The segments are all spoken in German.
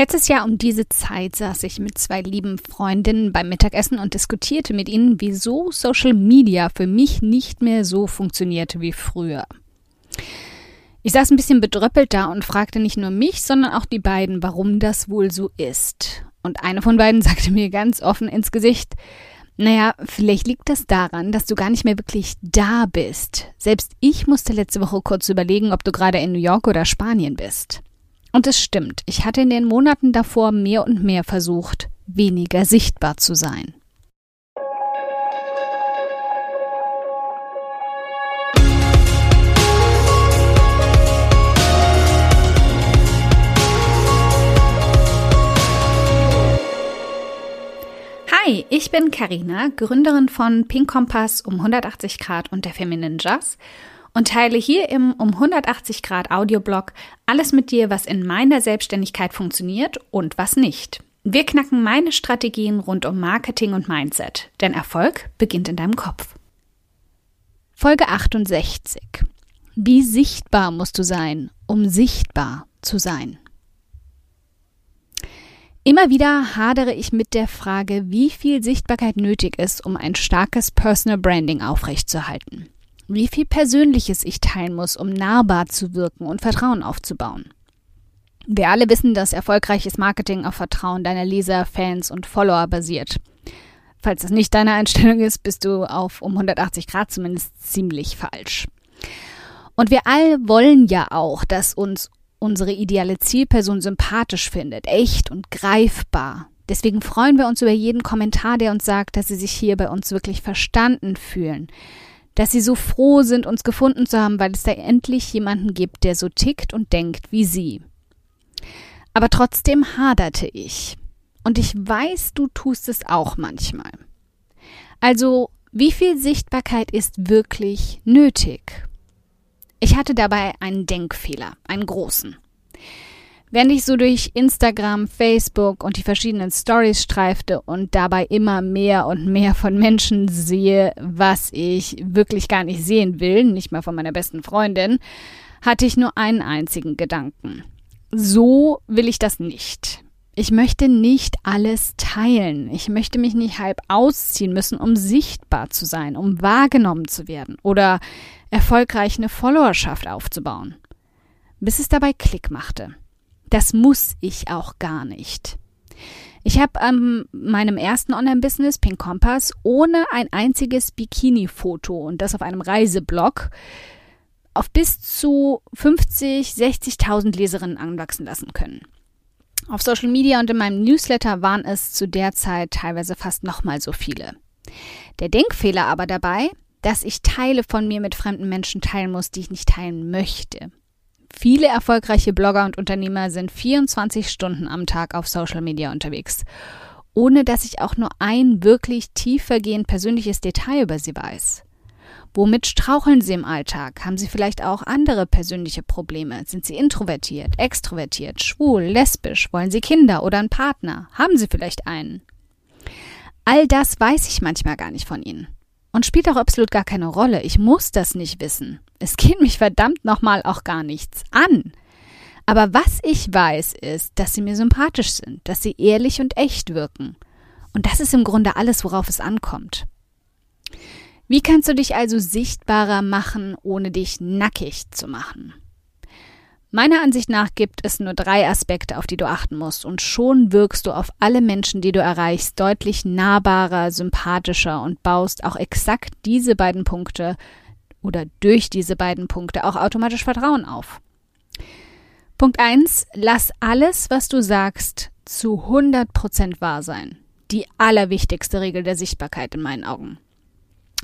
Letztes Jahr um diese Zeit saß ich mit zwei lieben Freundinnen beim Mittagessen und diskutierte mit ihnen, wieso Social Media für mich nicht mehr so funktionierte wie früher. Ich saß ein bisschen bedröppelt da und fragte nicht nur mich, sondern auch die beiden, warum das wohl so ist. Und eine von beiden sagte mir ganz offen ins Gesicht, naja, vielleicht liegt das daran, dass du gar nicht mehr wirklich da bist. Selbst ich musste letzte Woche kurz überlegen, ob du gerade in New York oder Spanien bist. Und es stimmt, ich hatte in den Monaten davor mehr und mehr versucht, weniger sichtbar zu sein. Hi, ich bin Karina, Gründerin von Pink Kompass um 180 Grad und der Feminine Jazz und teile hier im um 180 Grad Audioblog alles mit dir, was in meiner Selbstständigkeit funktioniert und was nicht. Wir knacken meine Strategien rund um Marketing und Mindset, denn Erfolg beginnt in deinem Kopf. Folge 68. Wie sichtbar musst du sein, um sichtbar zu sein? Immer wieder hadere ich mit der Frage, wie viel Sichtbarkeit nötig ist, um ein starkes Personal Branding aufrechtzuerhalten wie viel Persönliches ich teilen muss, um nahbar zu wirken und Vertrauen aufzubauen. Wir alle wissen, dass erfolgreiches Marketing auf Vertrauen deiner Leser, Fans und Follower basiert. Falls das nicht deine Einstellung ist, bist du auf um 180 Grad zumindest ziemlich falsch. Und wir alle wollen ja auch, dass uns unsere ideale Zielperson sympathisch findet, echt und greifbar. Deswegen freuen wir uns über jeden Kommentar, der uns sagt, dass sie sich hier bei uns wirklich verstanden fühlen, dass sie so froh sind, uns gefunden zu haben, weil es da endlich jemanden gibt, der so tickt und denkt wie sie. Aber trotzdem haderte ich. Und ich weiß, du tust es auch manchmal. Also, wie viel Sichtbarkeit ist wirklich nötig? Ich hatte dabei einen Denkfehler, einen großen. Während ich so durch Instagram, Facebook und die verschiedenen Stories streifte und dabei immer mehr und mehr von Menschen sehe, was ich wirklich gar nicht sehen will, nicht mal von meiner besten Freundin, hatte ich nur einen einzigen Gedanken. So will ich das nicht. Ich möchte nicht alles teilen. Ich möchte mich nicht halb ausziehen müssen, um sichtbar zu sein, um wahrgenommen zu werden oder erfolgreich eine Followerschaft aufzubauen. Bis es dabei Klick machte. Das muss ich auch gar nicht. Ich habe ähm, meinem ersten Online-Business, Pink Compass, ohne ein einziges Bikini-Foto und das auf einem Reiseblog auf bis zu 50, 60.000 Leserinnen anwachsen lassen können. Auf Social Media und in meinem Newsletter waren es zu der Zeit teilweise fast nochmal so viele. Der Denkfehler aber dabei, dass ich Teile von mir mit fremden Menschen teilen muss, die ich nicht teilen möchte. Viele erfolgreiche Blogger und Unternehmer sind 24 Stunden am Tag auf Social Media unterwegs, ohne dass ich auch nur ein wirklich tiefergehend persönliches Detail über sie weiß. Womit straucheln sie im Alltag? Haben sie vielleicht auch andere persönliche Probleme? Sind sie introvertiert, extrovertiert, schwul, lesbisch? Wollen sie Kinder oder einen Partner? Haben sie vielleicht einen? All das weiß ich manchmal gar nicht von ihnen. Und spielt auch absolut gar keine Rolle. Ich muss das nicht wissen. Es geht mich verdammt nochmal auch gar nichts an. Aber was ich weiß, ist, dass sie mir sympathisch sind, dass sie ehrlich und echt wirken. Und das ist im Grunde alles, worauf es ankommt. Wie kannst du dich also sichtbarer machen, ohne dich nackig zu machen? Meiner Ansicht nach gibt es nur drei Aspekte, auf die du achten musst, und schon wirkst du auf alle Menschen, die du erreichst, deutlich nahbarer, sympathischer und baust auch exakt diese beiden Punkte oder durch diese beiden Punkte auch automatisch Vertrauen auf. Punkt eins: Lass alles, was du sagst, zu 100% wahr sein. Die allerwichtigste Regel der Sichtbarkeit in meinen Augen.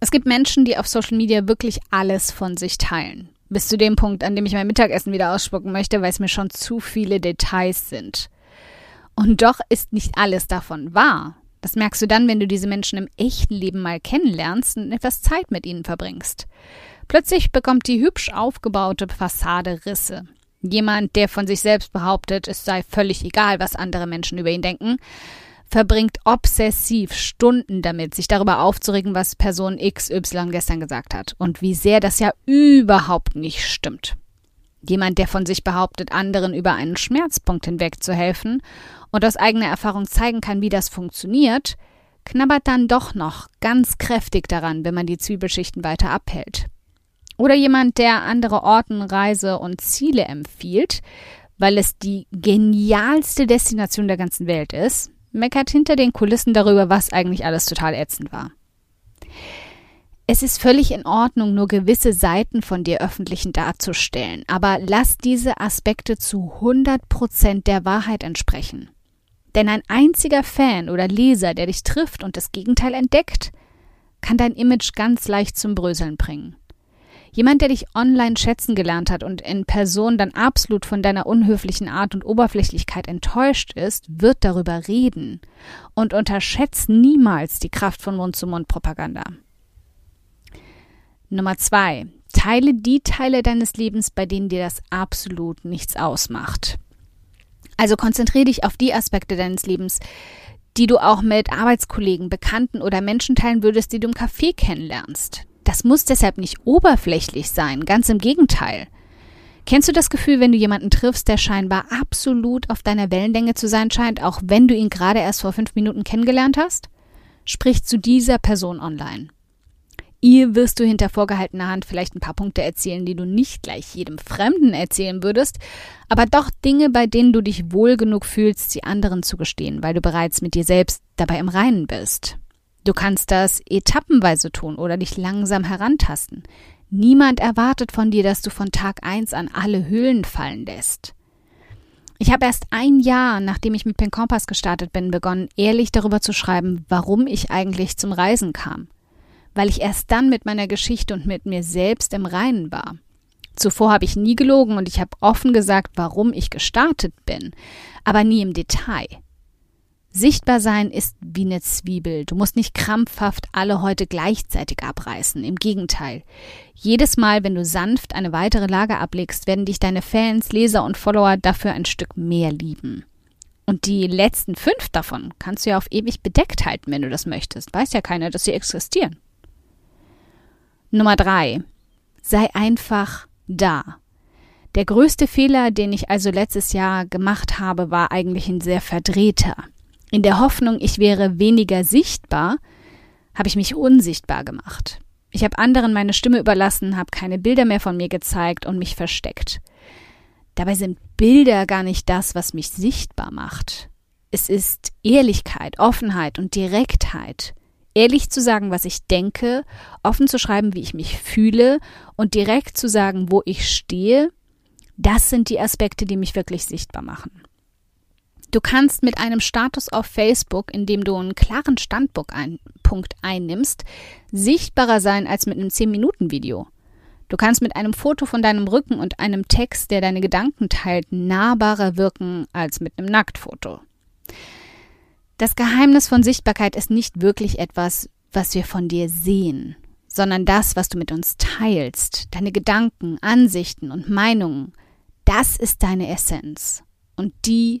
Es gibt Menschen, die auf Social Media wirklich alles von sich teilen. Bis zu dem Punkt, an dem ich mein Mittagessen wieder ausspucken möchte, weil es mir schon zu viele Details sind. Und doch ist nicht alles davon wahr. Das merkst du dann, wenn du diese Menschen im echten Leben mal kennenlernst und etwas Zeit mit ihnen verbringst. Plötzlich bekommt die hübsch aufgebaute Fassade Risse. Jemand, der von sich selbst behauptet, es sei völlig egal, was andere Menschen über ihn denken, verbringt obsessiv Stunden damit, sich darüber aufzuregen, was Person XY gestern gesagt hat und wie sehr das ja überhaupt nicht stimmt. Jemand, der von sich behauptet, anderen über einen Schmerzpunkt hinweg zu helfen und aus eigener Erfahrung zeigen kann, wie das funktioniert, knabbert dann doch noch ganz kräftig daran, wenn man die Zwiebelschichten weiter abhält. Oder jemand, der andere Orten, Reise und Ziele empfiehlt, weil es die genialste Destination der ganzen Welt ist, meckert hinter den Kulissen darüber, was eigentlich alles total ätzend war. Es ist völlig in Ordnung, nur gewisse Seiten von dir öffentlich darzustellen, aber lass diese Aspekte zu 100 Prozent der Wahrheit entsprechen. Denn ein einziger Fan oder Leser, der dich trifft und das Gegenteil entdeckt, kann dein Image ganz leicht zum Bröseln bringen. Jemand, der dich online schätzen gelernt hat und in Person dann absolut von deiner unhöflichen Art und Oberflächlichkeit enttäuscht ist, wird darüber reden und unterschätzt niemals die Kraft von Mund-zu-Mund-Propaganda. Nummer zwei. Teile die Teile deines Lebens, bei denen dir das absolut nichts ausmacht. Also konzentriere dich auf die Aspekte deines Lebens, die du auch mit Arbeitskollegen, Bekannten oder Menschen teilen würdest, die du im Café kennenlernst. Das muss deshalb nicht oberflächlich sein, ganz im Gegenteil. Kennst du das Gefühl, wenn du jemanden triffst, der scheinbar absolut auf deiner Wellenlänge zu sein scheint, auch wenn du ihn gerade erst vor fünf Minuten kennengelernt hast? Sprich zu dieser Person online. Ihr wirst du hinter vorgehaltener Hand vielleicht ein paar Punkte erzählen, die du nicht gleich jedem Fremden erzählen würdest, aber doch Dinge, bei denen du dich wohl genug fühlst, sie anderen zu gestehen, weil du bereits mit dir selbst dabei im Reinen bist. Du kannst das etappenweise tun oder dich langsam herantasten. Niemand erwartet von dir, dass du von Tag eins an alle Höhlen fallen lässt. Ich habe erst ein Jahr, nachdem ich mit Pen Kompass gestartet bin, begonnen, ehrlich darüber zu schreiben, warum ich eigentlich zum Reisen kam weil ich erst dann mit meiner Geschichte und mit mir selbst im Reinen war. Zuvor habe ich nie gelogen und ich habe offen gesagt, warum ich gestartet bin, aber nie im Detail. Sichtbar sein ist wie eine Zwiebel. Du musst nicht krampfhaft alle heute gleichzeitig abreißen. Im Gegenteil. Jedes Mal, wenn du sanft eine weitere Lage ablegst, werden dich deine Fans, Leser und Follower dafür ein Stück mehr lieben. Und die letzten fünf davon kannst du ja auf ewig bedeckt halten, wenn du das möchtest. Weiß ja keiner, dass sie existieren. Nummer drei. Sei einfach da. Der größte Fehler, den ich also letztes Jahr gemacht habe, war eigentlich ein sehr verdrehter. In der Hoffnung, ich wäre weniger sichtbar, habe ich mich unsichtbar gemacht. Ich habe anderen meine Stimme überlassen, habe keine Bilder mehr von mir gezeigt und mich versteckt. Dabei sind Bilder gar nicht das, was mich sichtbar macht. Es ist Ehrlichkeit, Offenheit und Direktheit ehrlich zu sagen, was ich denke, offen zu schreiben, wie ich mich fühle und direkt zu sagen, wo ich stehe, das sind die Aspekte, die mich wirklich sichtbar machen. Du kannst mit einem Status auf Facebook, in dem du einen klaren Standpunkt einnimmst, sichtbarer sein als mit einem 10-Minuten-Video. Du kannst mit einem Foto von deinem Rücken und einem Text, der deine Gedanken teilt, nahbarer wirken als mit einem Nacktfoto. Das Geheimnis von Sichtbarkeit ist nicht wirklich etwas, was wir von dir sehen, sondern das, was du mit uns teilst, deine Gedanken, Ansichten und Meinungen. Das ist deine Essenz und die